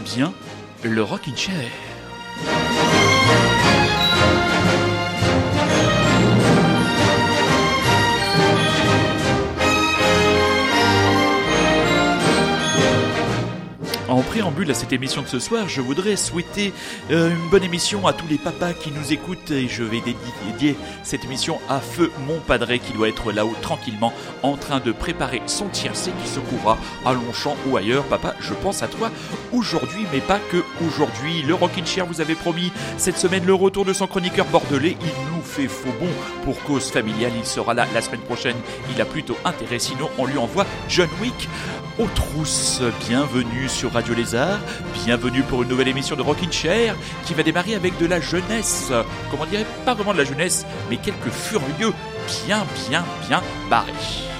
bien le Rockin' Chair. Préambule à cette émission de ce soir, je voudrais souhaiter euh, une bonne émission à tous les papas qui nous écoutent et je vais dédier cette émission à Feu mon padré qui doit être là-haut tranquillement en train de préparer son tiercé qui se courra à Longchamp ou ailleurs. Papa, je pense à toi aujourd'hui, mais pas que aujourd'hui. Le Rockin' Chair vous avait promis cette semaine le retour de son chroniqueur bordelais. Il nous fait faux bon pour cause familiale. Il sera là la semaine prochaine. Il a plutôt intérêt, sinon on lui envoie John Wick aux trousses. Bienvenue sur Radio Lézard, bienvenue pour une nouvelle émission de Rockin' Chair qui va démarrer avec de la jeunesse. Comment dirait pas vraiment de la jeunesse, mais quelques furieux bien, bien, bien barrés.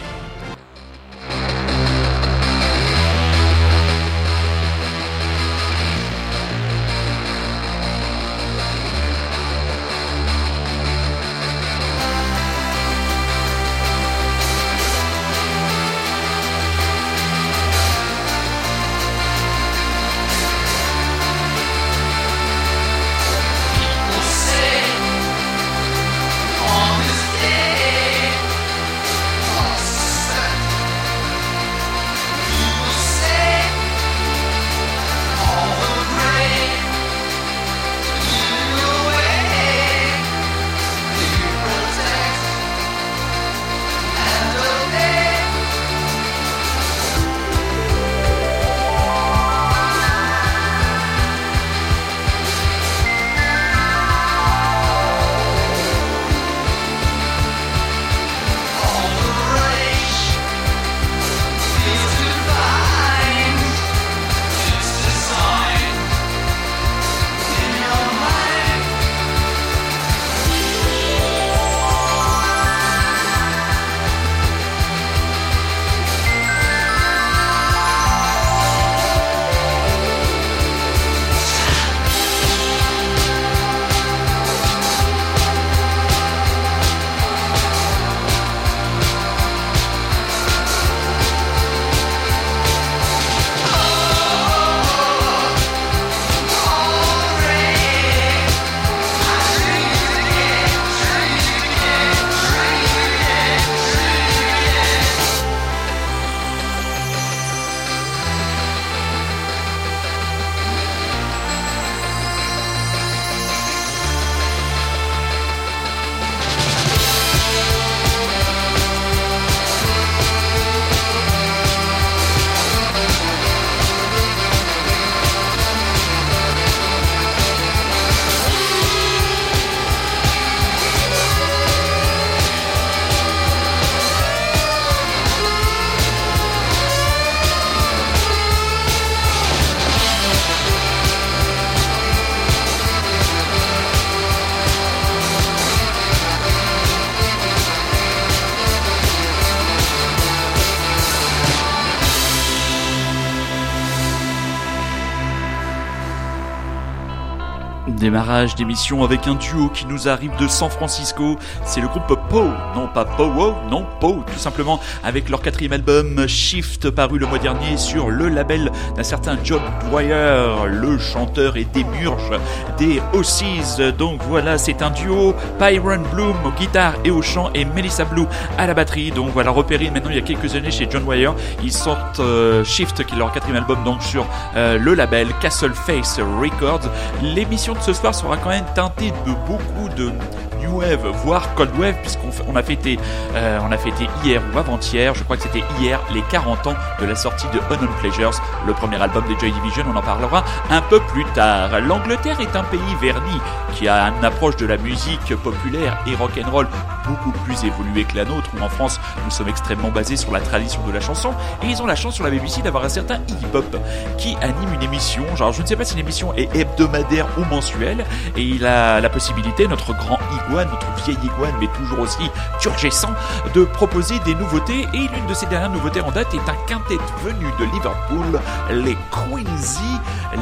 Démarrage d'émission avec un duo qui nous arrive de San Francisco. C'est le groupe Poe, non pas Poe, non Poe, tout simplement, avec leur quatrième album Shift paru le mois dernier sur le label d'un certain John Dwyer, le chanteur et démurge des Ossies. Donc voilà, c'est un duo. Byron Bloom aux guitares et au chant et Melissa Blue à la batterie. Donc voilà, repéré maintenant il y a quelques années chez John Dwyer. Ils sortent euh, Shift, qui est leur quatrième album, donc sur euh, le label Castle Face Records. L'émission de ce soir sera quand même teintée de beaucoup de New Wave, voire Cold Wave, puisqu'on on a fêté, euh, a fêté hier ou avant-hier, je crois que c'était hier, les 40 ans de la sortie de Unknown Pleasures, le premier album de Joy Division. On en parlera un peu plus tard. L'Angleterre est un pays verni qui a une approche de la musique populaire et rock and roll beaucoup plus évoluée que la nôtre. Où en France, nous sommes extrêmement basés sur la tradition de la chanson et ils ont la chance sur la BBC d'avoir un certain hip hop qui anime une émission. Genre, je ne sais pas si l'émission est hebdomadaire ou mensuelle et il a la possibilité, notre grand hip notre vieille iguane, mais toujours aussi turgescent, de proposer des nouveautés. Et l'une de ces dernières nouveautés en date est un quintet venu de Liverpool, les Quincy,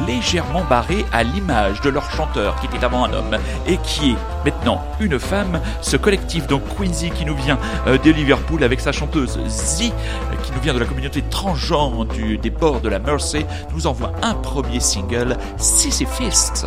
légèrement barrés à l'image de leur chanteur qui était avant un homme et qui est maintenant une femme. Ce collectif donc Quincy qui nous vient euh, de Liverpool avec sa chanteuse Z, qui nous vient de la communauté transgenre du, des bords de la Mersey, nous envoie un premier single, Sisyphist.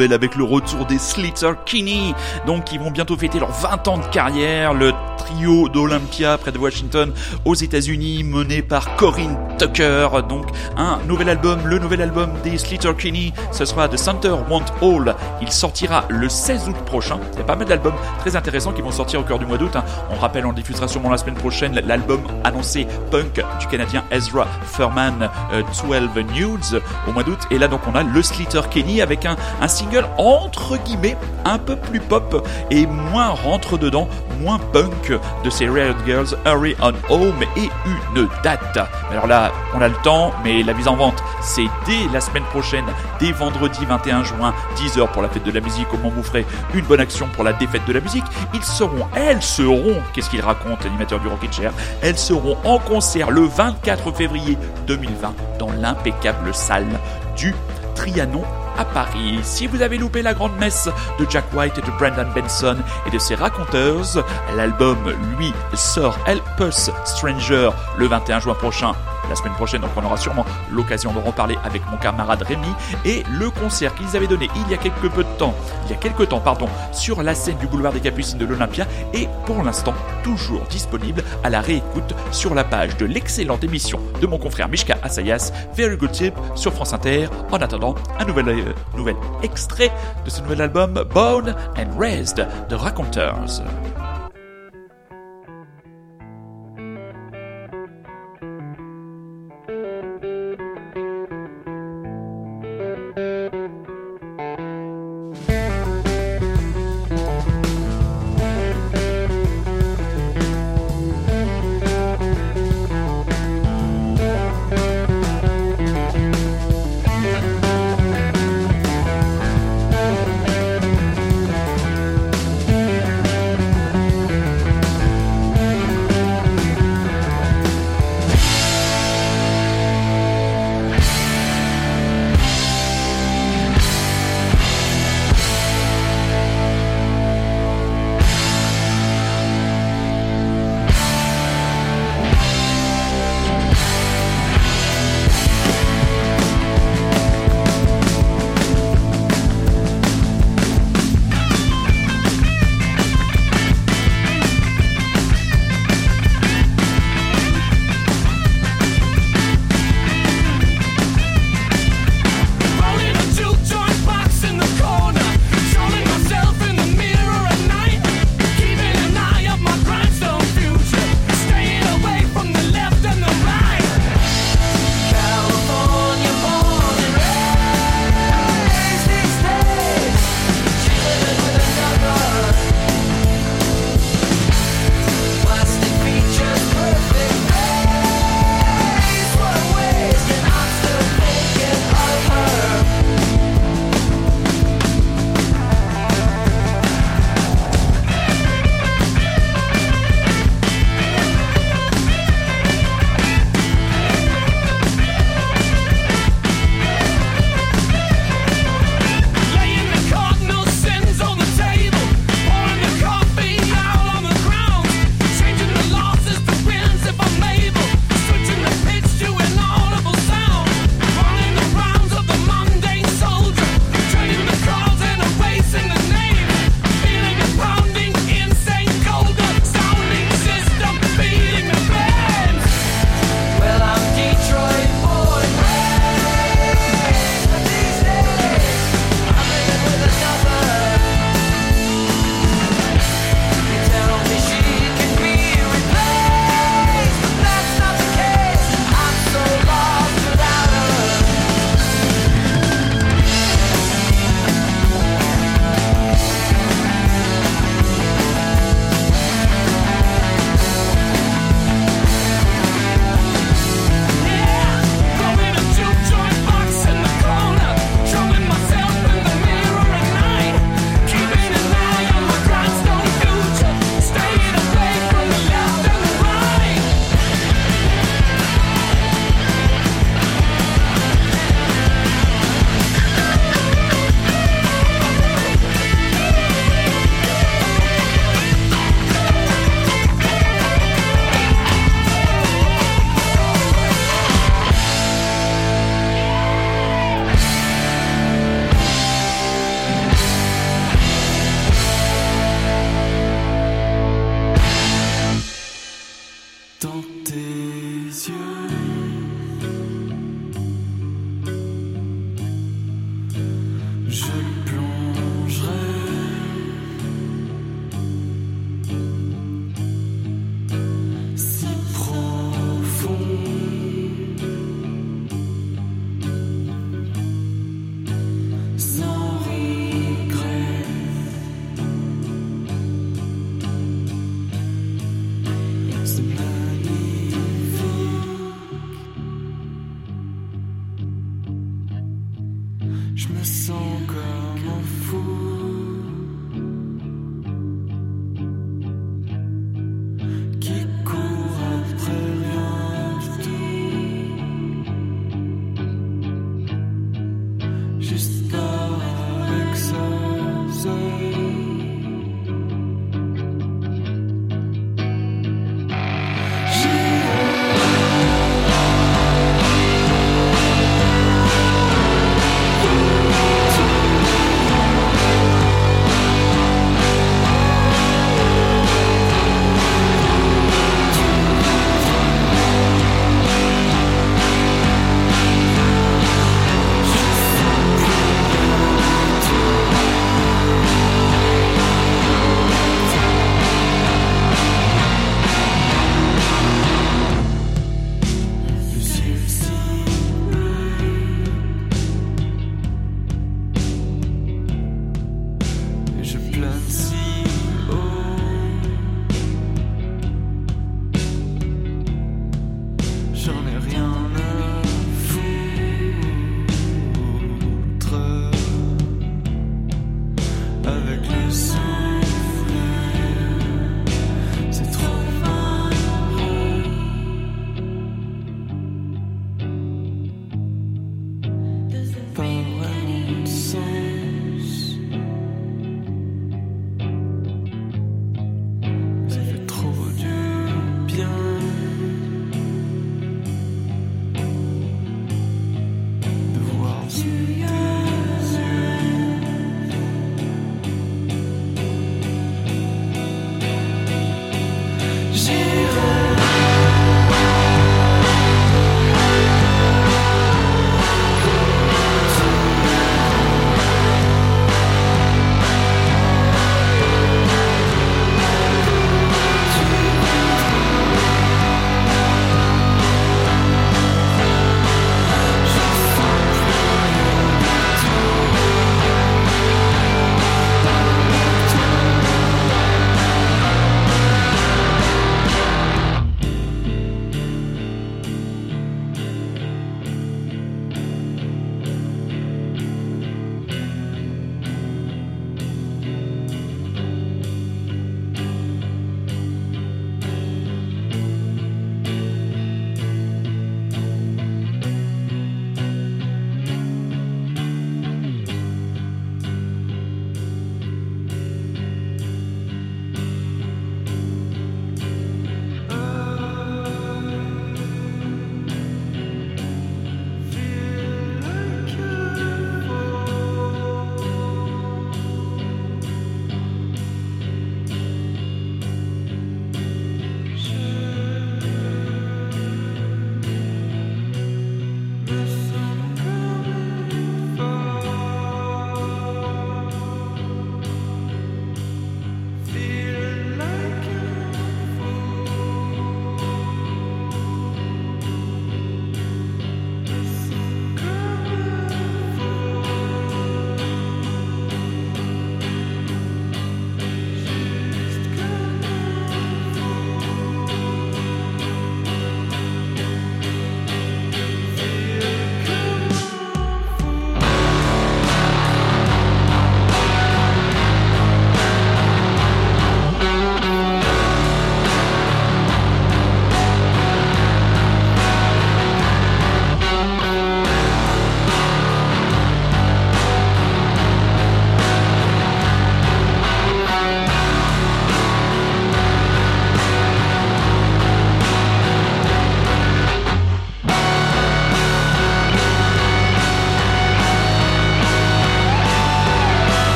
Avec le retour des Slater Kinney, donc qui vont bientôt fêter leurs 20 ans de carrière, le trio d'Olympia près de Washington aux États-Unis mené par Corinne Tucker, donc un nouvel album, le nouvel album des Slater Kinney, ce sera The Center Want All, il sortira le 16 août prochain, il y a pas mal d'albums très intéressants qui vont sortir au cœur du mois d'août, hein. on rappelle on diffusera sûrement la semaine prochaine l'album annoncé punk du Canadien Ezra Furman, 12 euh, Nudes au mois d'août, et là donc on a le Slater Kinney avec un, un single entre guillemets un peu plus pop et moins rentre dedans, moins punk de ces Riot Girls Hurry on Home et une date. Alors là, on a le temps, mais la mise en vente, c'est dès la semaine prochaine, dès vendredi 21 juin, 10h pour la fête de la musique, où vous ferez une bonne action pour la défaite de la musique. Ils seront, elles seront, qu'est-ce qu'il raconte l'animateur du Rocket Chair Elles seront en concert le 24 février 2020 dans l'impeccable salle du Trianon à Paris. Si vous avez loupé la grande messe de Jack White et de Brandon Benson et de ses raconteuses, l'album, lui, sort Help Us Stranger le 21 juin prochain la semaine prochaine, on aura sûrement l'occasion de reparler avec mon camarade Rémi et le concert qu'ils avaient donné il y a quelques peu de temps, il y a quelques temps, pardon, sur la scène du boulevard des Capucines de l'Olympia est pour l'instant toujours disponible à la réécoute sur la page de l'excellente émission de mon confrère Mishka Asayas, Very Good Tip sur France Inter. En attendant, un nouvel, euh, extrait de ce nouvel album Bone and Raised de Raconteurs.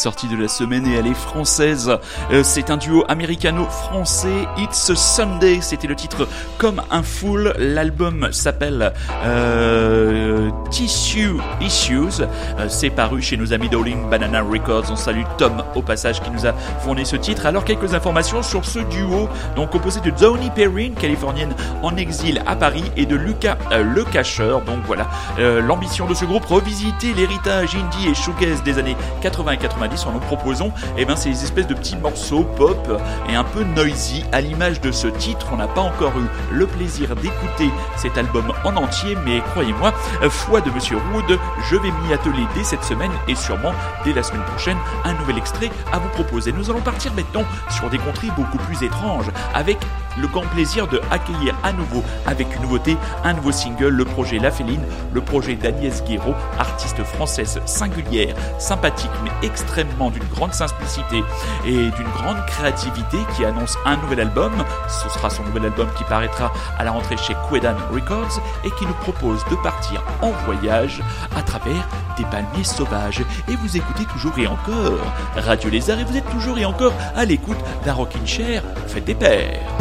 Sorties de la semaine et elle est française. Euh, c'est un duo américano-français. It's Sunday, c'était le titre comme un full. L'album s'appelle euh, Tissue Issues. Euh, c'est paru chez nos amis Dowling Banana Records. On salue Tom au passage qui nous a fourni ce titre. Alors quelques informations sur ce duo, donc composé de Donny Perrin, californienne en exil à Paris, et de Lucas Le Cacheur. Donc voilà, l'ambition de ce groupe revisiter l'héritage indie et shoegaze des années 80 et 90 en nous proposons eh ben, ces espèces de petits morceaux pop et un peu noisy. À l'image de ce titre, on n'a pas encore eu le plaisir d'écouter cet album en entier, mais croyez-moi, foi de Monsieur Wood, je vais m'y atteler dès cette semaine et sûrement dès la semaine prochaine un nouvel extrait à vous proposer. Nous allons partir maintenant sur des contrées beaucoup plus étranges avec le grand plaisir de accueillir à nouveau avec une nouveauté, un nouveau single, le projet La Féline, le projet d'Agnès Guéraud, artiste française singulière, sympathique mais extrêmement d'une grande simplicité et d'une grande créativité qui annonce un nouvel album. Ce sera son nouvel album qui paraîtra à la rentrée chez Quedan Records et qui nous propose de partir en voyage à travers des palmiers sauvages. Et vous écoutez toujours et encore Radio Lézard et vous êtes toujours et encore à l'écoute d'un rocking chair. Faites des pères.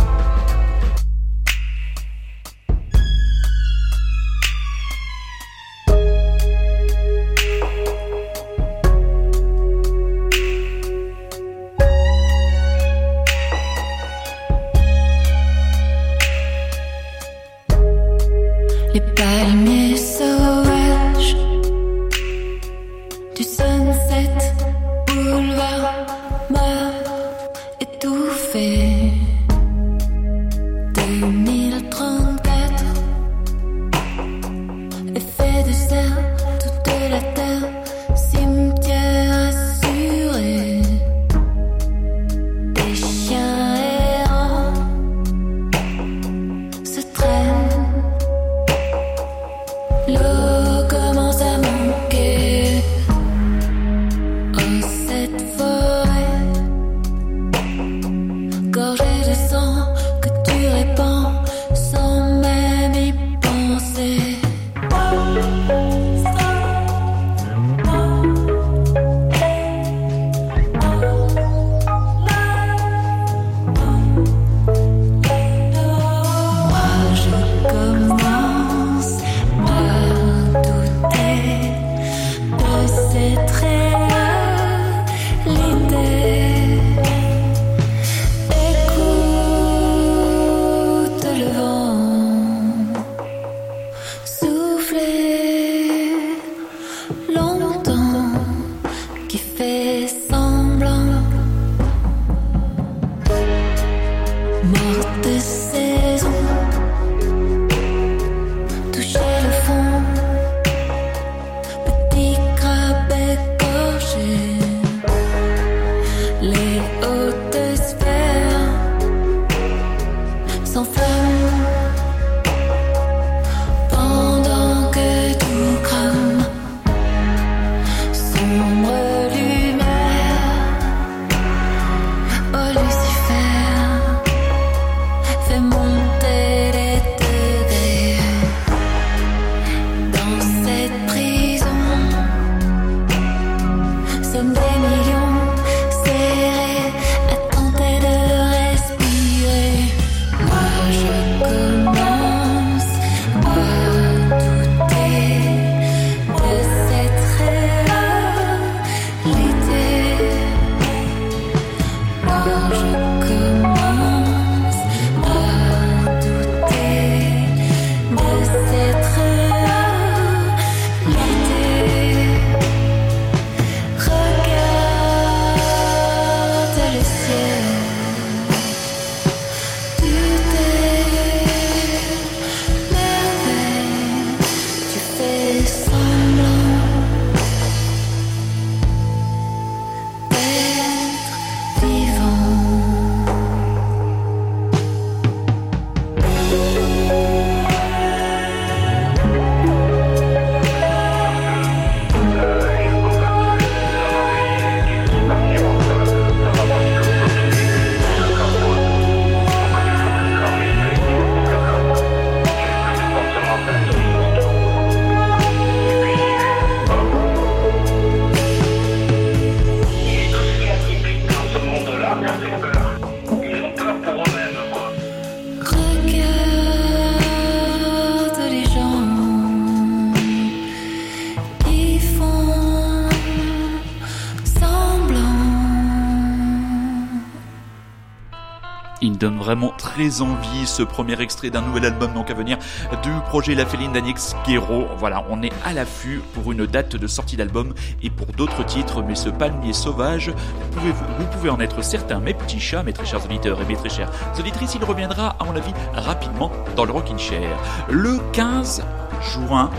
Très envie ce premier extrait d'un nouvel album donc à venir du projet La Féline d'Agnès Guéraud. Voilà, on est à l'affût pour une date de sortie d'album et pour d'autres titres, mais ce palmier sauvage, vous pouvez, en être certain, mes petits chats, mes très chers auditeurs et mes très chères auditrices, il reviendra à mon avis rapidement dans le Rockin' Chair. Le 15 juin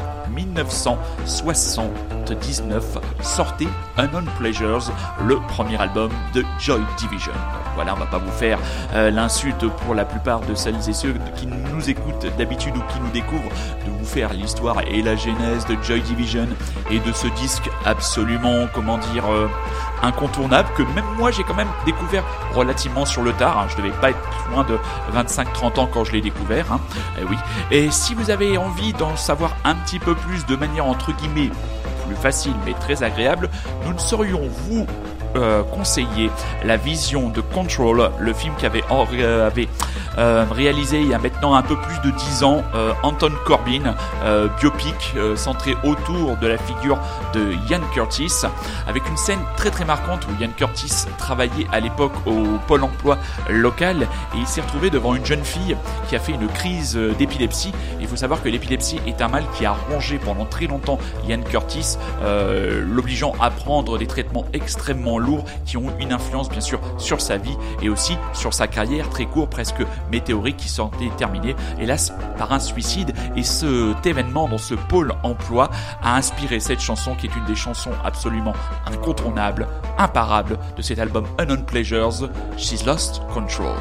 1979 sortait Unknown Pleasures, le premier album de Joy Division. Voilà, on va pas vous faire euh, l'insulte pour la plupart de celles et ceux qui nous écoutent d'habitude ou qui nous découvrent, de vous faire l'histoire et la genèse de Joy Division et de ce disque absolument, comment dire, euh, incontournable que même moi j'ai quand même découvert relativement sur le tard. Hein. Je devais pas être loin de 25-30 ans quand je l'ai découvert. Hein. Et eh oui. Et si vous avez envie d'en savoir un petit peu plus de manière entre guillemets facile mais très agréable, nous ne saurions vous euh, conseiller la vision de Control, le film qui avait, euh, euh, réalisé il y a maintenant un peu plus de 10 ans euh, Anton Corbin, biopic centré autour de la figure de Ian Curtis, avec une scène très très marquante où Ian Curtis travaillait à l'époque au pôle emploi local et il s'est retrouvé devant une jeune fille qui a fait une crise d'épilepsie. Il faut savoir que l'épilepsie est un mal qui a rongé pendant très longtemps Ian Curtis, l'obligeant à prendre des traitements extrêmement lourds qui ont une influence bien sûr sur sa vie et aussi sur sa carrière très courte, presque météoriques qui sont terminés, hélas, par un suicide. Et cet événement dans ce pôle emploi a inspiré cette chanson qui est une des chansons absolument incontournables, imparables de cet album Unknown Pleasures, She's Lost Control.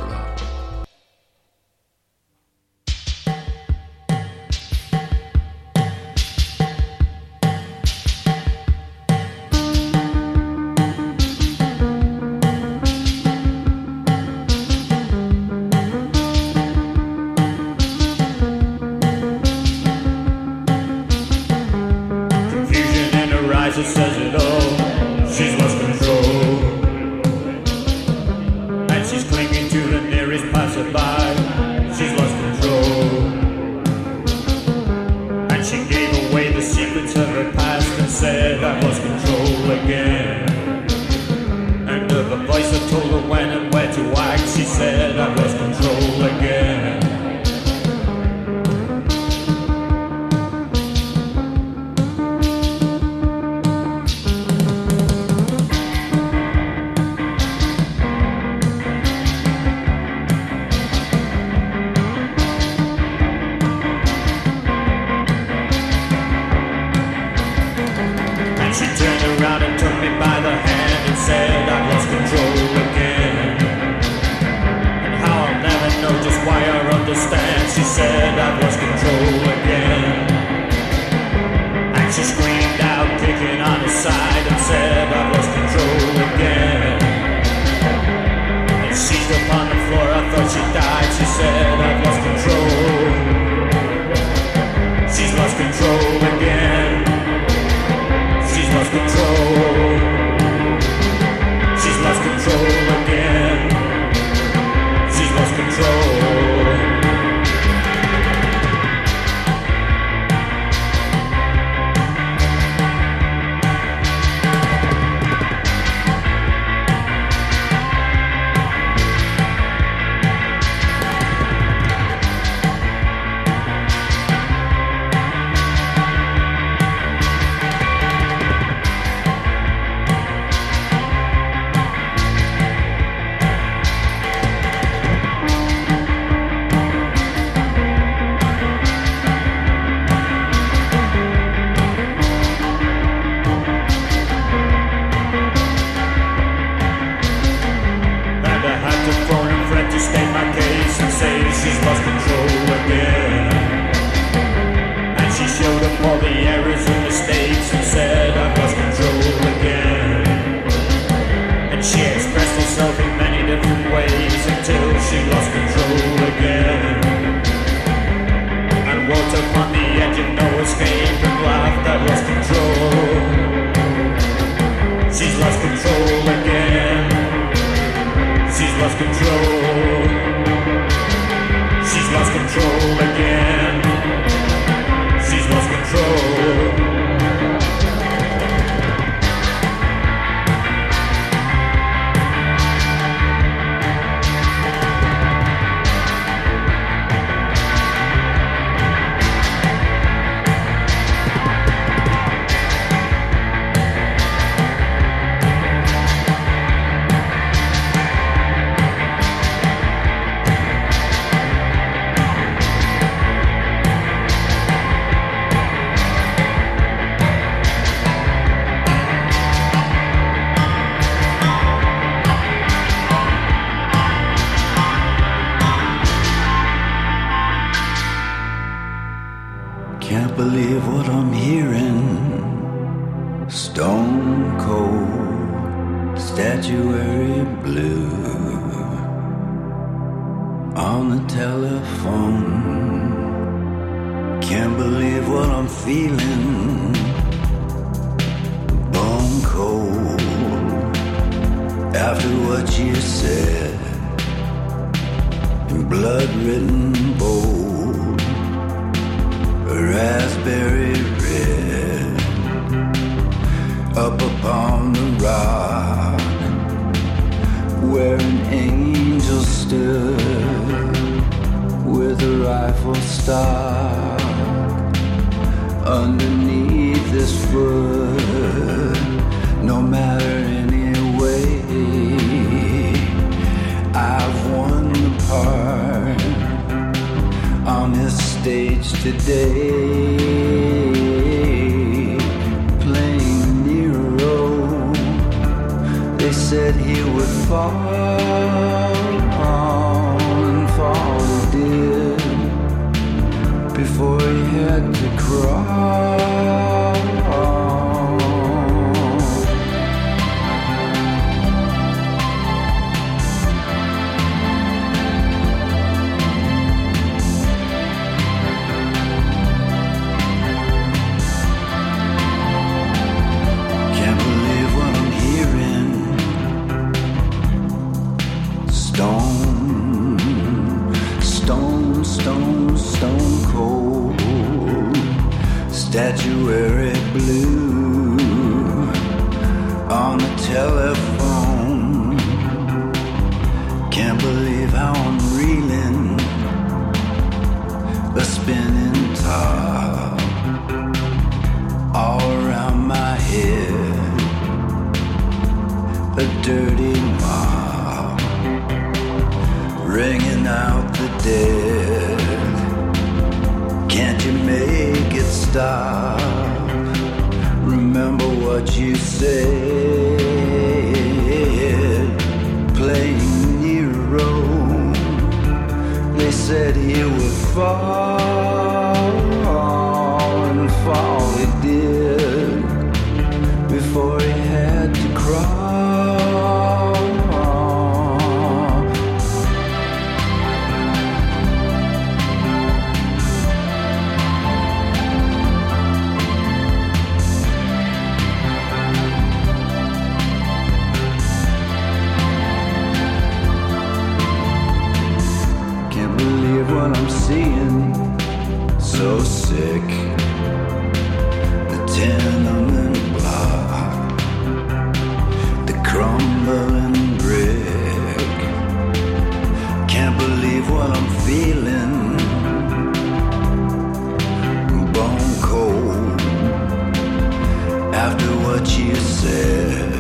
After what you said.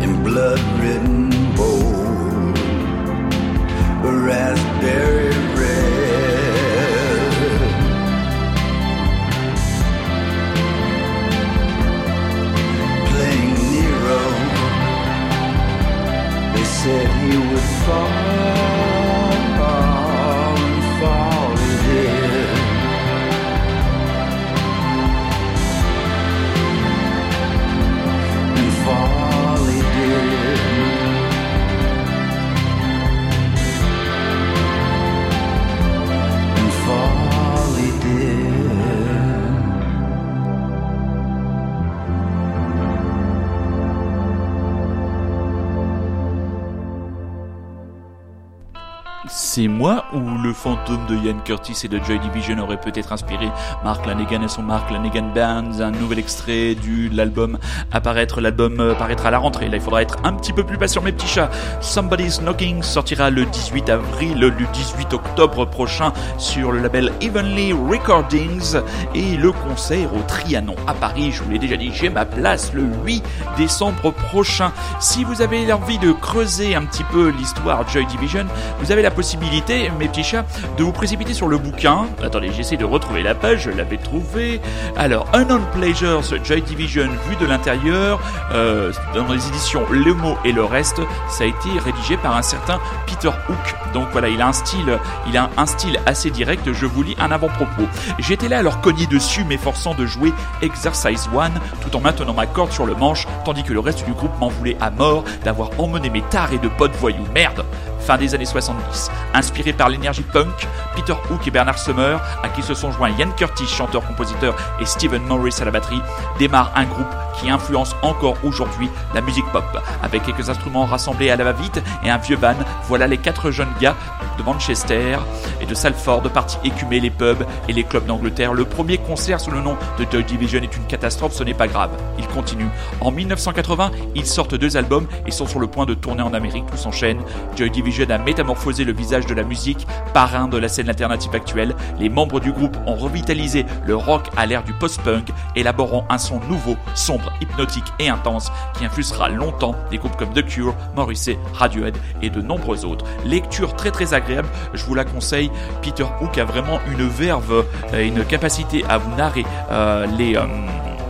In blood written bold raspberry C'est moi ou le fantôme de Ian Curtis et de Joy Division aurait peut-être inspiré Mark Lanegan et son Mark Lanegan Bands, un nouvel extrait du l'album apparaître. L'album euh, paraîtra à la rentrée. Là, il faudra être un petit peu plus patient, mes petits chats. Somebody's Knocking sortira le 18 avril, le 18 octobre prochain sur le label Evenly Recordings et le concert au Trianon à Paris. Je vous l'ai déjà dit, j'ai ma place le 8 décembre prochain. Si vous avez envie de creuser un petit peu l'histoire Joy Division, vous avez la possibilité, mes petits chats, de vous précipiter sur le bouquin. Attendez, j'essaie de retrouver la page, je l'avais trouvé. Alors, Unknown Pleasures, Joy Division, vu de l'intérieur, euh, dans les éditions Le Mot et le reste, ça a été rédigé par un certain Peter Hook. Donc voilà, il a un style, il a un style assez direct. Je vous lis un avant-propos. J'étais là alors cogné dessus, m'efforçant de jouer Exercise One, tout en maintenant ma corde sur le manche, tandis que le reste du groupe m'en voulait à mort d'avoir emmené mes tarés de potes voyous. Merde fin des années 70. Inspiré par l'énergie punk, Peter Hook et Bernard Summer, à qui se sont joints Ian Curtis, chanteur-compositeur, et Steven Morris à la batterie, démarrent un groupe qui influence encore aujourd'hui la musique pop. Avec quelques instruments rassemblés à la va-vite et un vieux van, voilà les quatre jeunes gars de Manchester et de Salford partis écumer les pubs et les clubs d'Angleterre. Le premier concert sous le nom de Joy Division est une catastrophe, ce n'est pas grave. Il continue. En 1980, ils sortent deux albums et sont sur le point de tourner en Amérique. Tout s'enchaîne. Joy Division a métamorphosé le visage de la musique, parrain de la scène alternative actuelle. Les membres du groupe ont revitalisé le rock à l'ère du post-punk, élaborant un son nouveau, sombre, hypnotique et intense qui influencera longtemps des groupes comme The Cure, Morrissey, Radiohead et de nombreux autres. Lecture très très agréable, je vous la conseille. Peter Hook a vraiment une verve, et une capacité à vous narrer euh, les... Euh,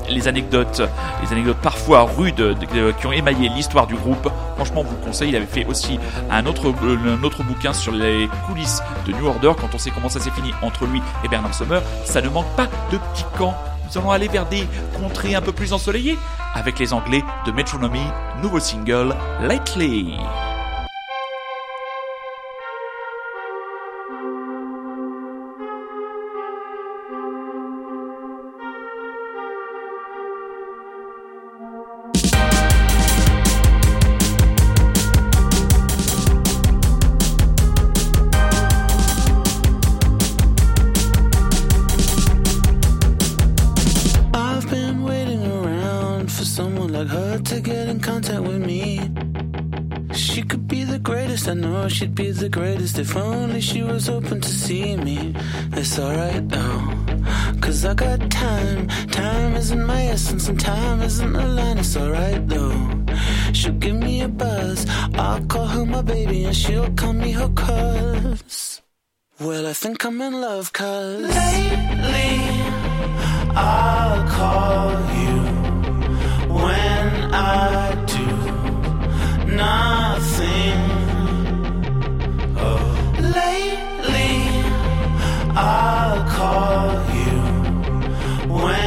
les anecdotes, les anecdotes parfois rudes qui ont émaillé l'histoire du groupe. Franchement, on vous le conseille. Il avait fait aussi un autre, un autre bouquin sur les coulisses de New Order quand on sait comment ça s'est fini entre lui et Bernard Sommer. Ça ne manque pas de piquant. Nous allons aller vers des contrées un peu plus ensoleillées avec les Anglais de Metronomy, nouveau single Lightly. she could be the greatest. I know she'd be the greatest if only she was open to see me. It's alright though, cause I got time. Time isn't my essence, and time isn't a line. It's alright though. She'll give me a buzz. I'll call her my baby, and she'll call me her cuz. Well, I think I'm in love, cuz lately I'll call you when I do nothing. Oh, lately I'll call you when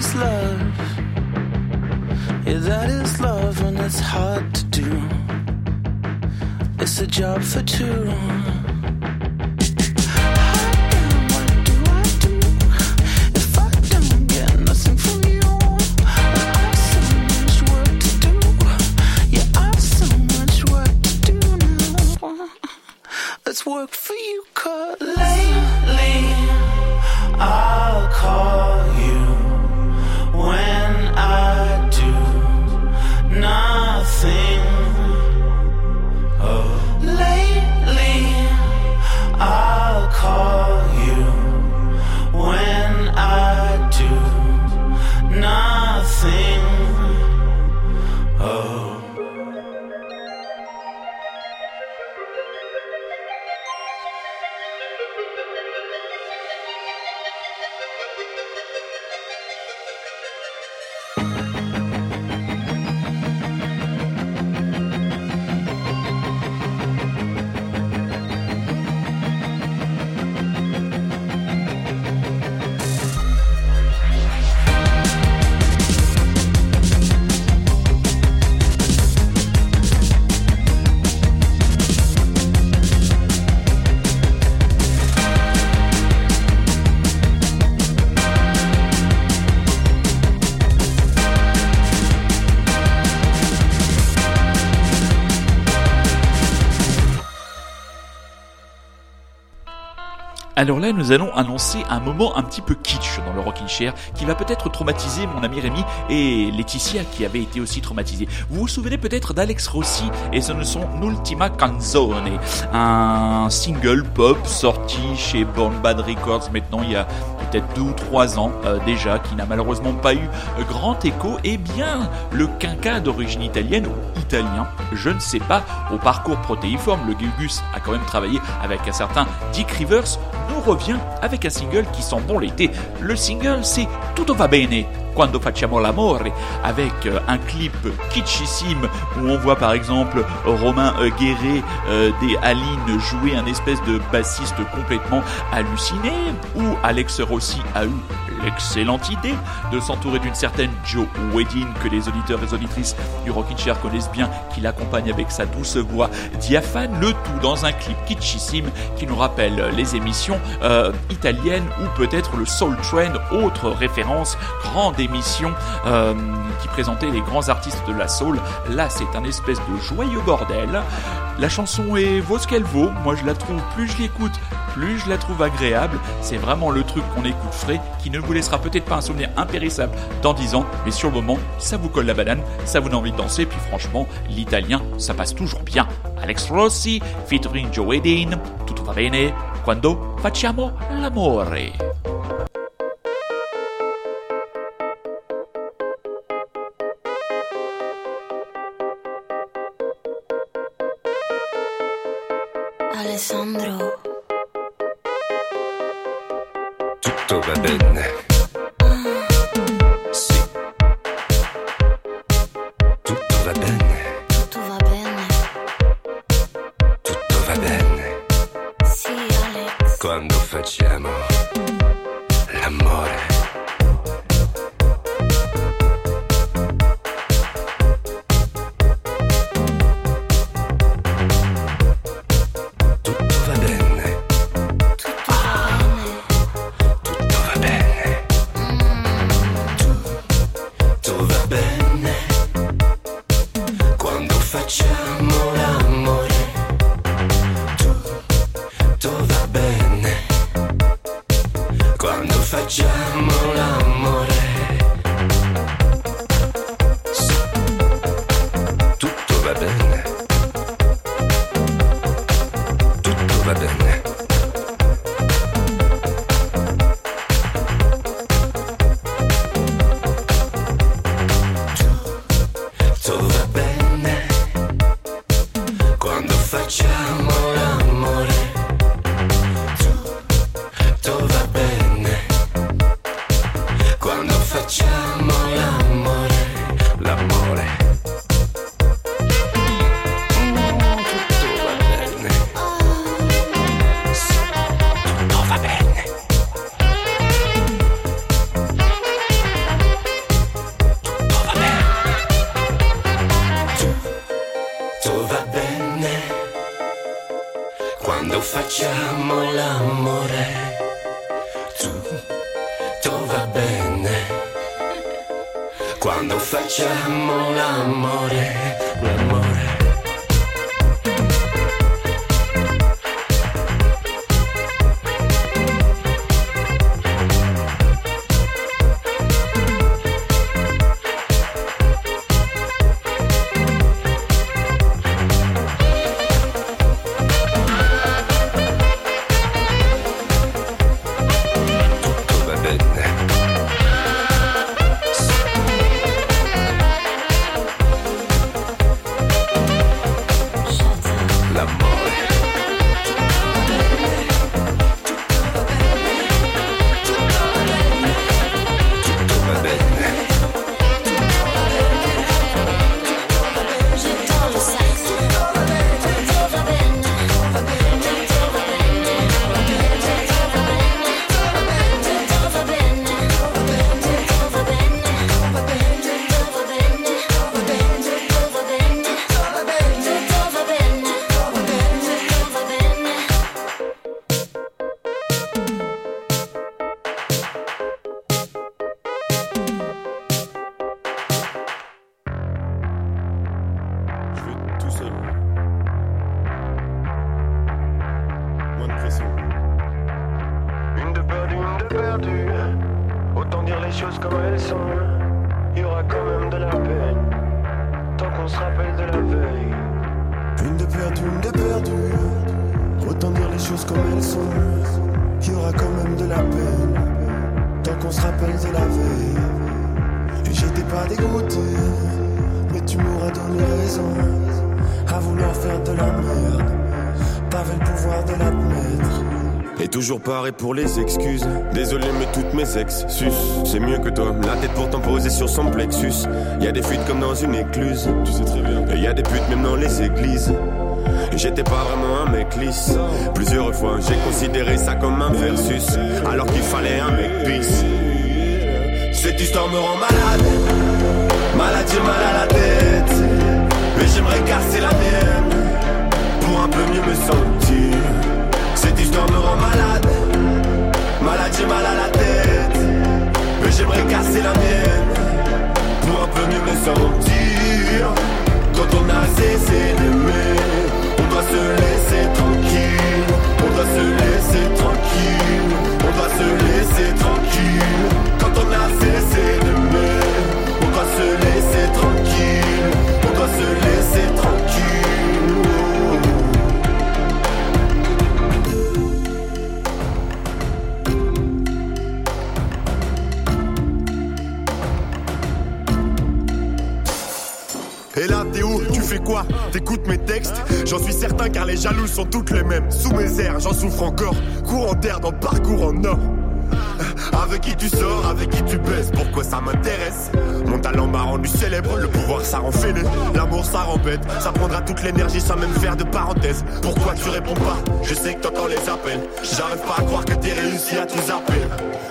is love. Yeah, that is love and it's hard to do. It's a job for two. Let's work for you, cause Alors là, nous allons annoncer un moment un petit peu kitsch dans le Rockin' Chair qui va peut-être traumatiser mon ami Rémi et Laetitia qui avait été aussi traumatisée. Vous vous souvenez peut-être d'Alex Rossi et ce ne sont Ultima Canzone, un single pop sorti chez Born Bad Records maintenant il y a peut-être deux ou trois ans euh, déjà, qui n'a malheureusement pas eu grand écho. Eh bien, le quinca d'origine italienne ou italien, je ne sais pas, au parcours protéiforme, le Gugus a quand même travaillé avec un certain Dick Rivers, nous revient avec un single qui sent bon l'été. Le single, c'est Tutto va bene. Quando facciamo l'amore, avec euh, un clip kitschissime où on voit par exemple Romain euh, Guéret euh, des Aline jouer un espèce de bassiste complètement halluciné, où Alex Rossi a eu l'excellente idée de s'entourer d'une certaine Joe Wedding que les auditeurs et auditrices du Rockin' Chair connaissent bien, qui l'accompagne avec sa douce voix diaphane, le tout dans un clip kitschissime qui nous rappelle les émissions euh, italiennes ou peut-être le Soul Train, autre référence, grande émission euh, qui présentait les grands artistes de la soul. Là, c'est un espèce de joyeux bordel. La chanson est vaut ce qu'elle vaut. Moi, je la trouve, plus je l'écoute, plus je la trouve agréable. C'est vraiment le truc qu'on écoute frais qui ne laissera peut-être pas un souvenir impérissable dans 10 ans, mais sur le moment, ça vous colle la banane, ça vous donne envie de danser, puis franchement, l'italien, ça passe toujours bien. Alex Rossi, featuring Joe Edin, tutto va bene, quando facciamo l'amore. Alessandro tutto va bene. Sì. Choses comme elles sont, il y aura quand même de la peine. Tant qu'on se rappelle de la veille. Une de perdue, une de perdue. Autant dire les choses comme elles sont, il y aura quand même de la peine. Tant qu'on se rappelle de la veille. Et j'étais pas dégoûté, mais tu m'auras donné raison. À vouloir faire de la merde, t'avais le pouvoir de l'admettre. Et toujours pareil pour les excuses. Désolé, mais toutes mes ex sus. C'est mieux que toi. La tête pourtant posée sur son plexus. Y a des fuites comme dans une écluse. Tu sais très bien. Et y a des putes même dans les églises. J'étais pas vraiment un mec lisse. Plusieurs fois, j'ai considéré ça comme un versus. Alors qu'il fallait un mec peace. Cette histoire me rend malade. Malade, j'ai mal à la tête. Mais j'aimerais casser la mienne. Pour un peu mieux me sentir. Cette histoire me rend malade. Malade, j'ai mal à la tête. Mais j'aimerais casser la mienne. Pour un peu mieux me sentir. Quand on a cessé d'aimer, on doit se laisser tranquille. On doit se laisser tranquille. On doit se laisser tranquille. Quand on a cessé d'aimer, on doit se laisser tranquille. On doit se laisser quoi T'écoutes mes textes J'en suis certain car les jaloux sont toutes les mêmes. Sous mes airs, j'en souffre encore. Courant d'air dans parcours en or. Avec qui tu sors, avec qui tu baisses, pourquoi ça m'intéresse Mon talent m'a rendu célèbre, le pouvoir ça rend fêlé, l'amour ça rend ça prendra toute l'énergie sans même faire de parenthèse. Pourquoi tu réponds pas Je sais que t'entends les appels, j'arrive pas à croire que t'es réussi à tous appeler.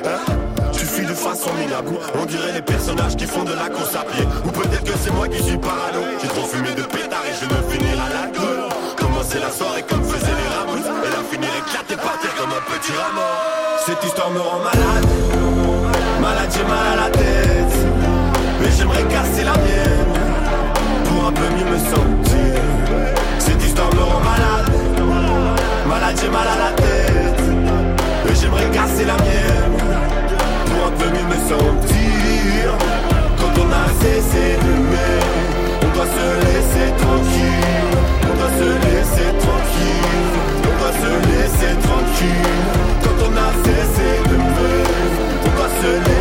Hein tu fuis de façon minable, on dirait les personnages qui font de la course à pied. Ou peut-être que c'est moi qui suis parano, j'ai trop fumé de pétard et je me finir à l'alcool. Commencer la soirée comme faisaient les ramoutes, et la finir éclatée, partir comme un petit rameau. Cette histoire me rend malade, malade j'ai mal à la tête, mais j'aimerais casser la mienne. Pour un peu mieux me sentir. Cette histoire me rend malade, malade j'ai mal à la tête, mais j'aimerais casser la mienne Quand on a cessé d'aimer, on doit se laisser tranquille, on doit se laisser tranquille, on doit se laisser tranquille. Quand on a cessé d'aimer, on doit se laisser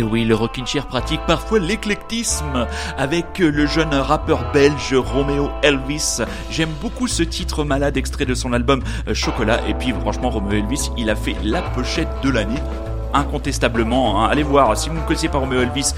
Et oui, le rockin' chair pratique parfois l'éclectisme avec le jeune rappeur belge Romeo Elvis. J'aime beaucoup ce titre malade extrait de son album euh, Chocolat. Et puis franchement, Romeo Elvis, il a fait la pochette de l'année incontestablement. hein. Allez voir, si vous ne connaissez pas Romeo Elvis,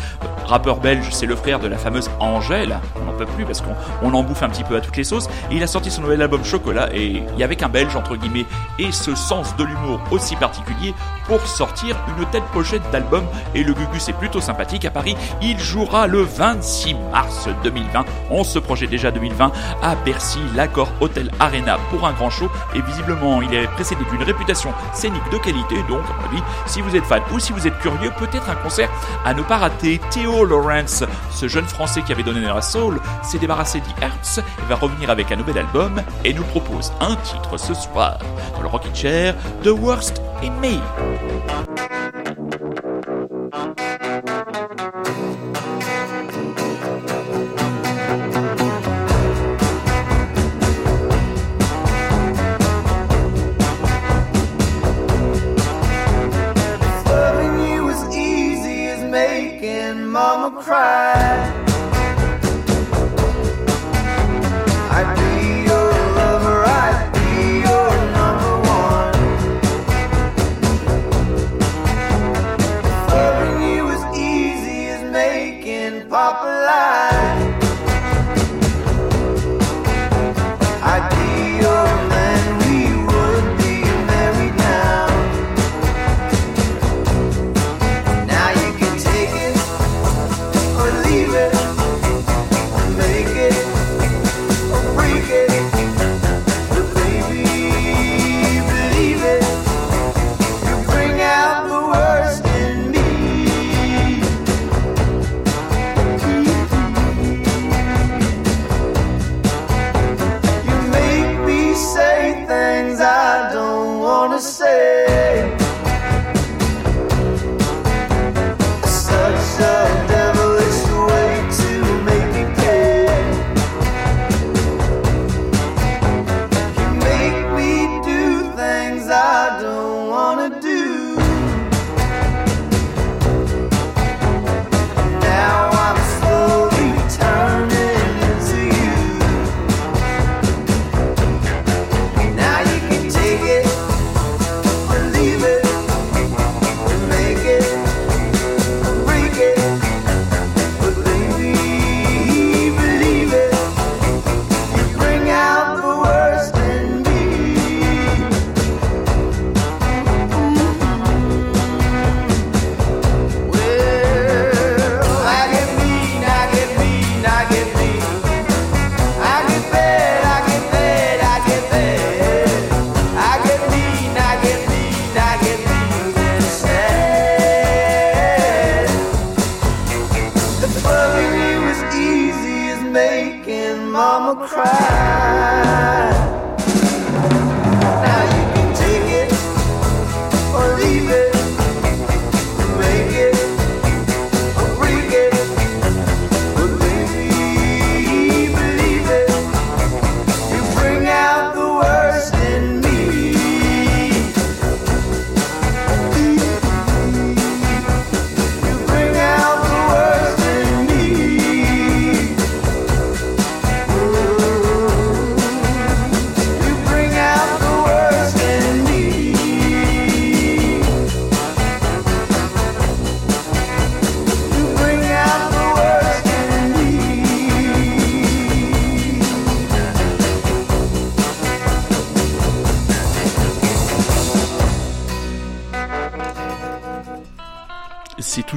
rappeur belge, c'est le frère de la fameuse Angèle. On n'en peut plus parce qu'on on en bouffe un petit peu à toutes les sauces. Il a sorti son nouvel album Chocolat et il y avait qu'un belge, entre guillemets, et ce sens de l'humour aussi particulier pour sortir une telle pochette d'album. Et le Gugus est plutôt sympathique à Paris. Il jouera le 26 mars 2020. On se projette déjà 2020 à Bercy, l'Accord Hotel Arena pour un grand show. Et visiblement, il est précédé d'une réputation scénique de qualité. Donc, si vous êtes ou si vous êtes curieux, peut-être un concert à ne pas rater. Théo Lawrence, ce jeune français qui avait donné la soul, s'est débarrassé d'Hertz et va revenir avec un nouvel album et nous propose un titre ce soir dans le Rockin' Chair, The Worst in Me.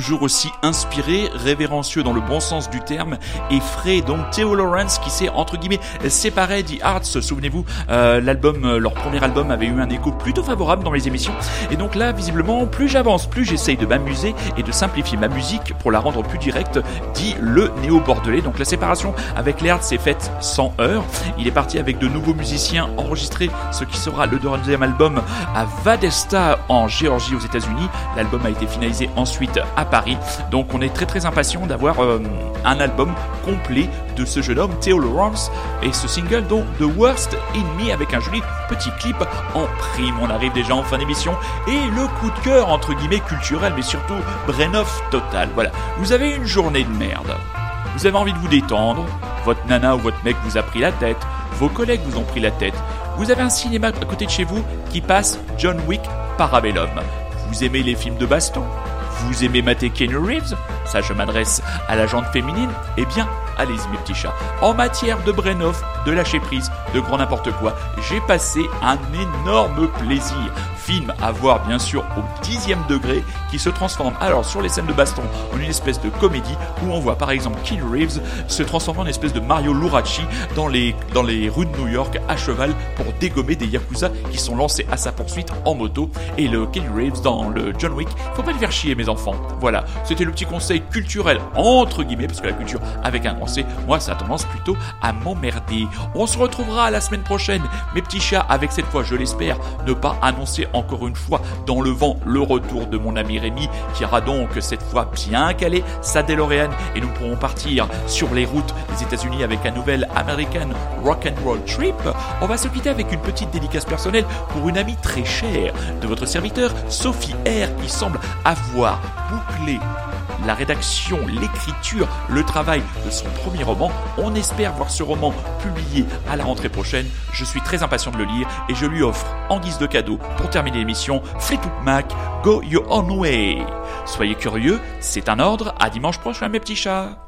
Toujours aussi révérencieux dans le bon sens du terme, et frais. Donc Theo Lawrence qui s'est entre guillemets séparé d'E Arts. Souvenez-vous, euh, l'album, euh, leur premier album avait eu un écho plutôt favorable dans les émissions. Et donc là, visiblement, plus j'avance, plus j'essaye de m'amuser et de simplifier ma musique pour la rendre plus directe, dit le néo-bordelais. Donc la séparation avec les Arts s'est faite sans heurts. Il est parti avec de nouveaux musiciens enregistrer ce qui sera le deuxième album à Vadesta en Géorgie aux États-Unis. L'album a été finalisé ensuite à Paris. Donc on est très très impatient d'avoir euh, un album complet de ce jeune homme Theo Lawrence et ce single dont The Worst Me avec un joli petit clip en prime. On arrive déjà en fin d'émission et le coup de cœur entre guillemets culturel mais surtout brain-off total. Voilà, vous avez une journée de merde. Vous avez envie de vous détendre, votre nana ou votre mec vous a pris la tête, vos collègues vous ont pris la tête, vous avez un cinéma à côté de chez vous qui passe John Wick Parabellum. Vous aimez les films de baston vous aimez mater Keanu Reeves Ça, je m'adresse à la jante féminine. Eh bien, allez-y, mes petits chats. En matière de brain-off, de lâcher prise, de grand n'importe quoi, j'ai passé un énorme plaisir. Film à voir, bien sûr, au dixième degré, qui se transforme alors sur les scènes de baston en une espèce de comédie où on voit par exemple Keanu Reeves se transformer en espèce de Mario les, dans les rues de New York à cheval pour dégommer des Yakuza qui sont lancés à sa poursuite en moto. Et le Keanu Reeves dans le John Wick, faut pas le faire chier, mes enfants. Voilà, c'était le petit conseil culturel, entre guillemets, parce que la culture avec un grand C, moi, ça a tendance plutôt à m'emmerder. On se retrouvera la semaine prochaine, mes petits chats, avec cette fois, je l'espère, ne pas annoncer encore une fois dans le vent le retour de mon ami Rémi, qui aura donc cette fois bien calé sa DeLorean et nous pourrons partir sur les routes des États-Unis avec un nouvel American Rock and Roll Trip. On va se quitter avec une petite dédicace personnelle pour une amie très chère de votre serviteur, Sophie R, qui semble avoir bouclé la rédaction, l'écriture, le travail de son premier roman. On espère voir ce roman publié à la rentrée prochaine. Je suis très impatient de le lire et je lui offre en guise de cadeau pour terminer l'émission Fleetwood Mac Go Your Own Way. Soyez curieux, c'est un ordre. À dimanche prochain mes petits chats.